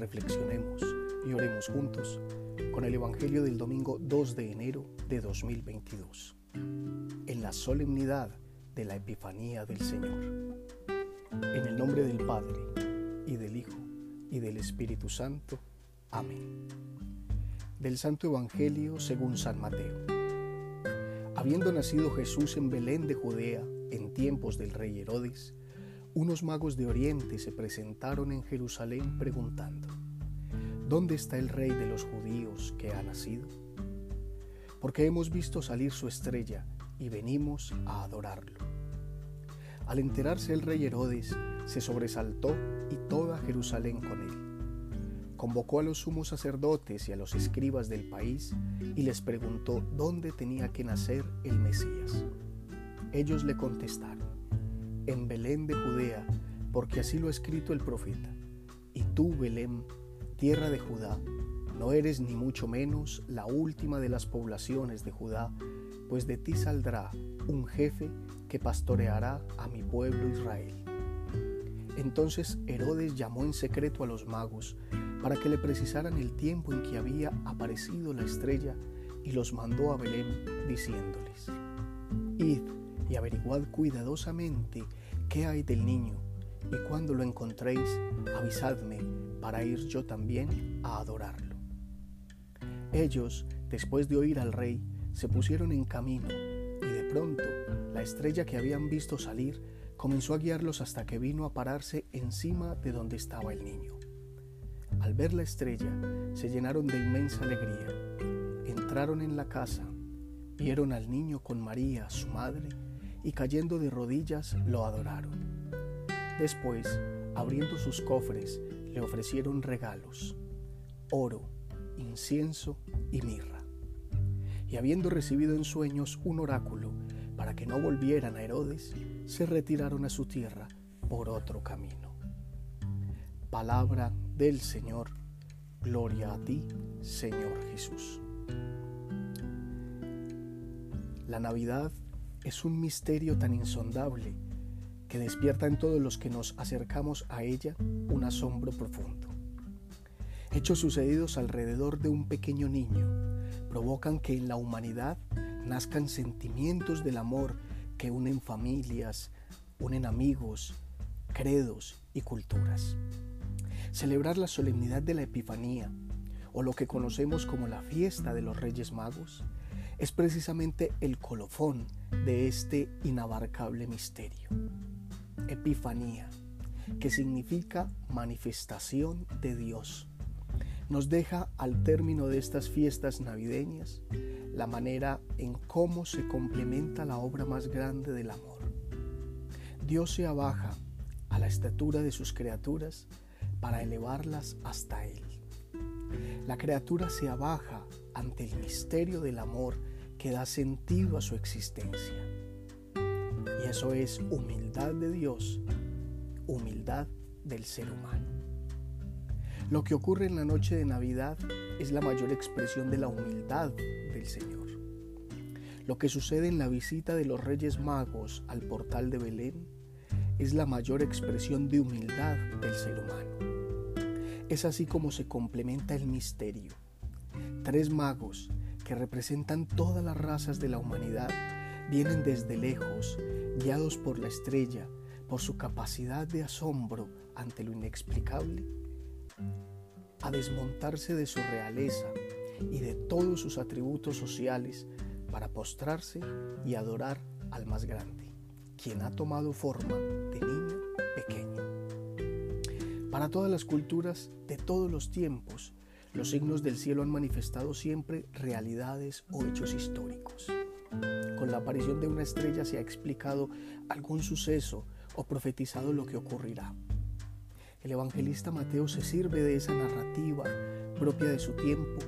reflexionemos y oremos juntos con el Evangelio del domingo 2 de enero de 2022, en la solemnidad de la Epifanía del Señor. En el nombre del Padre, y del Hijo, y del Espíritu Santo. Amén. Del Santo Evangelio según San Mateo. Habiendo nacido Jesús en Belén de Judea en tiempos del rey Herodes, unos magos de Oriente se presentaron en Jerusalén preguntando, ¿Dónde está el rey de los judíos que ha nacido? Porque hemos visto salir su estrella y venimos a adorarlo. Al enterarse el rey Herodes, se sobresaltó y toda Jerusalén con él. Convocó a los sumos sacerdotes y a los escribas del país y les preguntó dónde tenía que nacer el Mesías. Ellos le contestaron, en Belén de Judea, porque así lo ha escrito el profeta. Y tú, Belén, tierra de Judá, no eres ni mucho menos la última de las poblaciones de Judá, pues de ti saldrá un jefe que pastoreará a mi pueblo Israel. Entonces Herodes llamó en secreto a los magos para que le precisaran el tiempo en que había aparecido la estrella y los mandó a Belén diciéndoles, Id y averiguad cuidadosamente qué hay del niño, y cuando lo encontréis, avisadme para ir yo también a adorarlo. Ellos, después de oír al rey, se pusieron en camino, y de pronto la estrella que habían visto salir comenzó a guiarlos hasta que vino a pararse encima de donde estaba el niño. Al ver la estrella, se llenaron de inmensa alegría. Entraron en la casa, vieron al niño con María, su madre, y cayendo de rodillas lo adoraron. Después, abriendo sus cofres, le ofrecieron regalos, oro, incienso y mirra. Y habiendo recibido en sueños un oráculo para que no volvieran a Herodes, se retiraron a su tierra por otro camino. Palabra del Señor, gloria a ti, Señor Jesús. La Navidad es un misterio tan insondable que despierta en todos los que nos acercamos a ella un asombro profundo. Hechos sucedidos alrededor de un pequeño niño provocan que en la humanidad nazcan sentimientos del amor que unen familias, unen amigos, credos y culturas. Celebrar la solemnidad de la Epifanía, o lo que conocemos como la fiesta de los Reyes Magos, es precisamente el colofón de este inabarcable misterio. Epifanía, que significa manifestación de Dios. Nos deja al término de estas fiestas navideñas la manera en cómo se complementa la obra más grande del amor. Dios se abaja a la estatura de sus criaturas para elevarlas hasta Él. La criatura se abaja ante el misterio del amor que da sentido a su existencia. Y eso es humildad de Dios, humildad del ser humano. Lo que ocurre en la noche de Navidad es la mayor expresión de la humildad del Señor. Lo que sucede en la visita de los Reyes Magos al portal de Belén es la mayor expresión de humildad del ser humano. Es así como se complementa el misterio. Tres magos que representan todas las razas de la humanidad, vienen desde lejos, guiados por la estrella, por su capacidad de asombro ante lo inexplicable, a desmontarse de su realeza y de todos sus atributos sociales para postrarse y adorar al más grande, quien ha tomado forma de niño pequeño. Para todas las culturas de todos los tiempos, los signos del cielo han manifestado siempre realidades o hechos históricos. Con la aparición de una estrella se ha explicado algún suceso o profetizado lo que ocurrirá. El evangelista Mateo se sirve de esa narrativa propia de su tiempo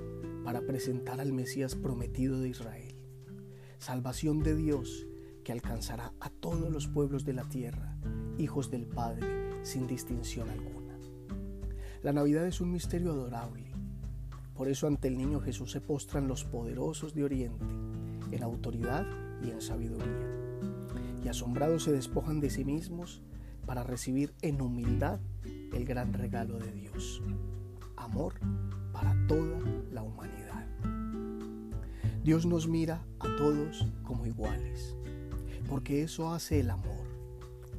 para presentar al Mesías prometido de Israel. Salvación de Dios que alcanzará a todos los pueblos de la tierra, hijos del Padre, sin distinción alguna. La Navidad es un misterio adorable por eso ante el niño Jesús se postran los poderosos de Oriente, en autoridad y en sabiduría. Y asombrados se despojan de sí mismos para recibir en humildad el gran regalo de Dios. amor para toda la humanidad. Dios nos mira a todos como iguales, porque eso hace el amor,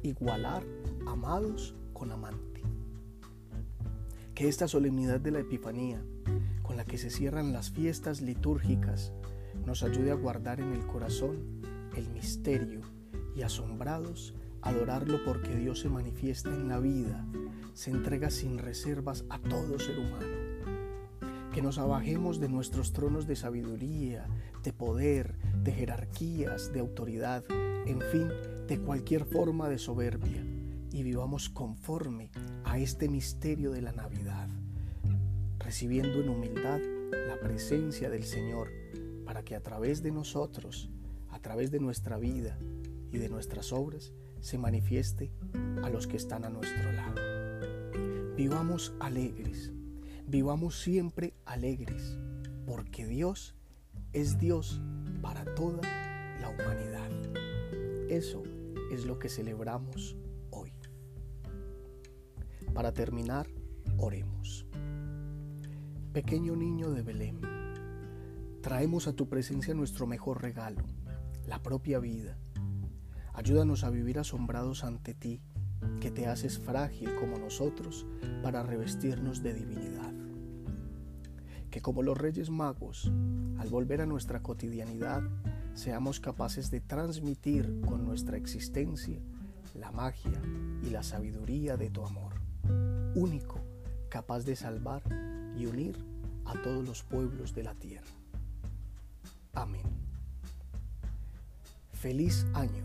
igualar amados con amante. Que esta solemnidad de la Epifanía, con la que se cierran las fiestas litúrgicas, nos ayude a guardar en el corazón el misterio y asombrados adorarlo porque Dios se manifiesta en la vida, se entrega sin reservas a todo ser humano. Que nos abajemos de nuestros tronos de sabiduría, de poder, de jerarquías, de autoridad, en fin, de cualquier forma de soberbia, y vivamos conforme a este misterio de la Navidad, recibiendo en humildad la presencia del Señor, para que a través de nosotros, a través de nuestra vida y de nuestras obras, se manifieste a los que están a nuestro lado. Vivamos alegres, vivamos siempre alegres, porque Dios es Dios para toda la humanidad. Eso es lo que celebramos hoy. Para terminar, oremos. Pequeño niño de Belén, traemos a tu presencia nuestro mejor regalo, la propia vida Ayúdanos a vivir asombrados ante ti, que te haces frágil como nosotros para revestirnos de divinidad. Que como los reyes magos, al volver a nuestra cotidianidad, seamos capaces de transmitir con nuestra existencia la magia y la sabiduría de tu amor, único, capaz de salvar y unir a todos los pueblos de la tierra. Amén. Feliz año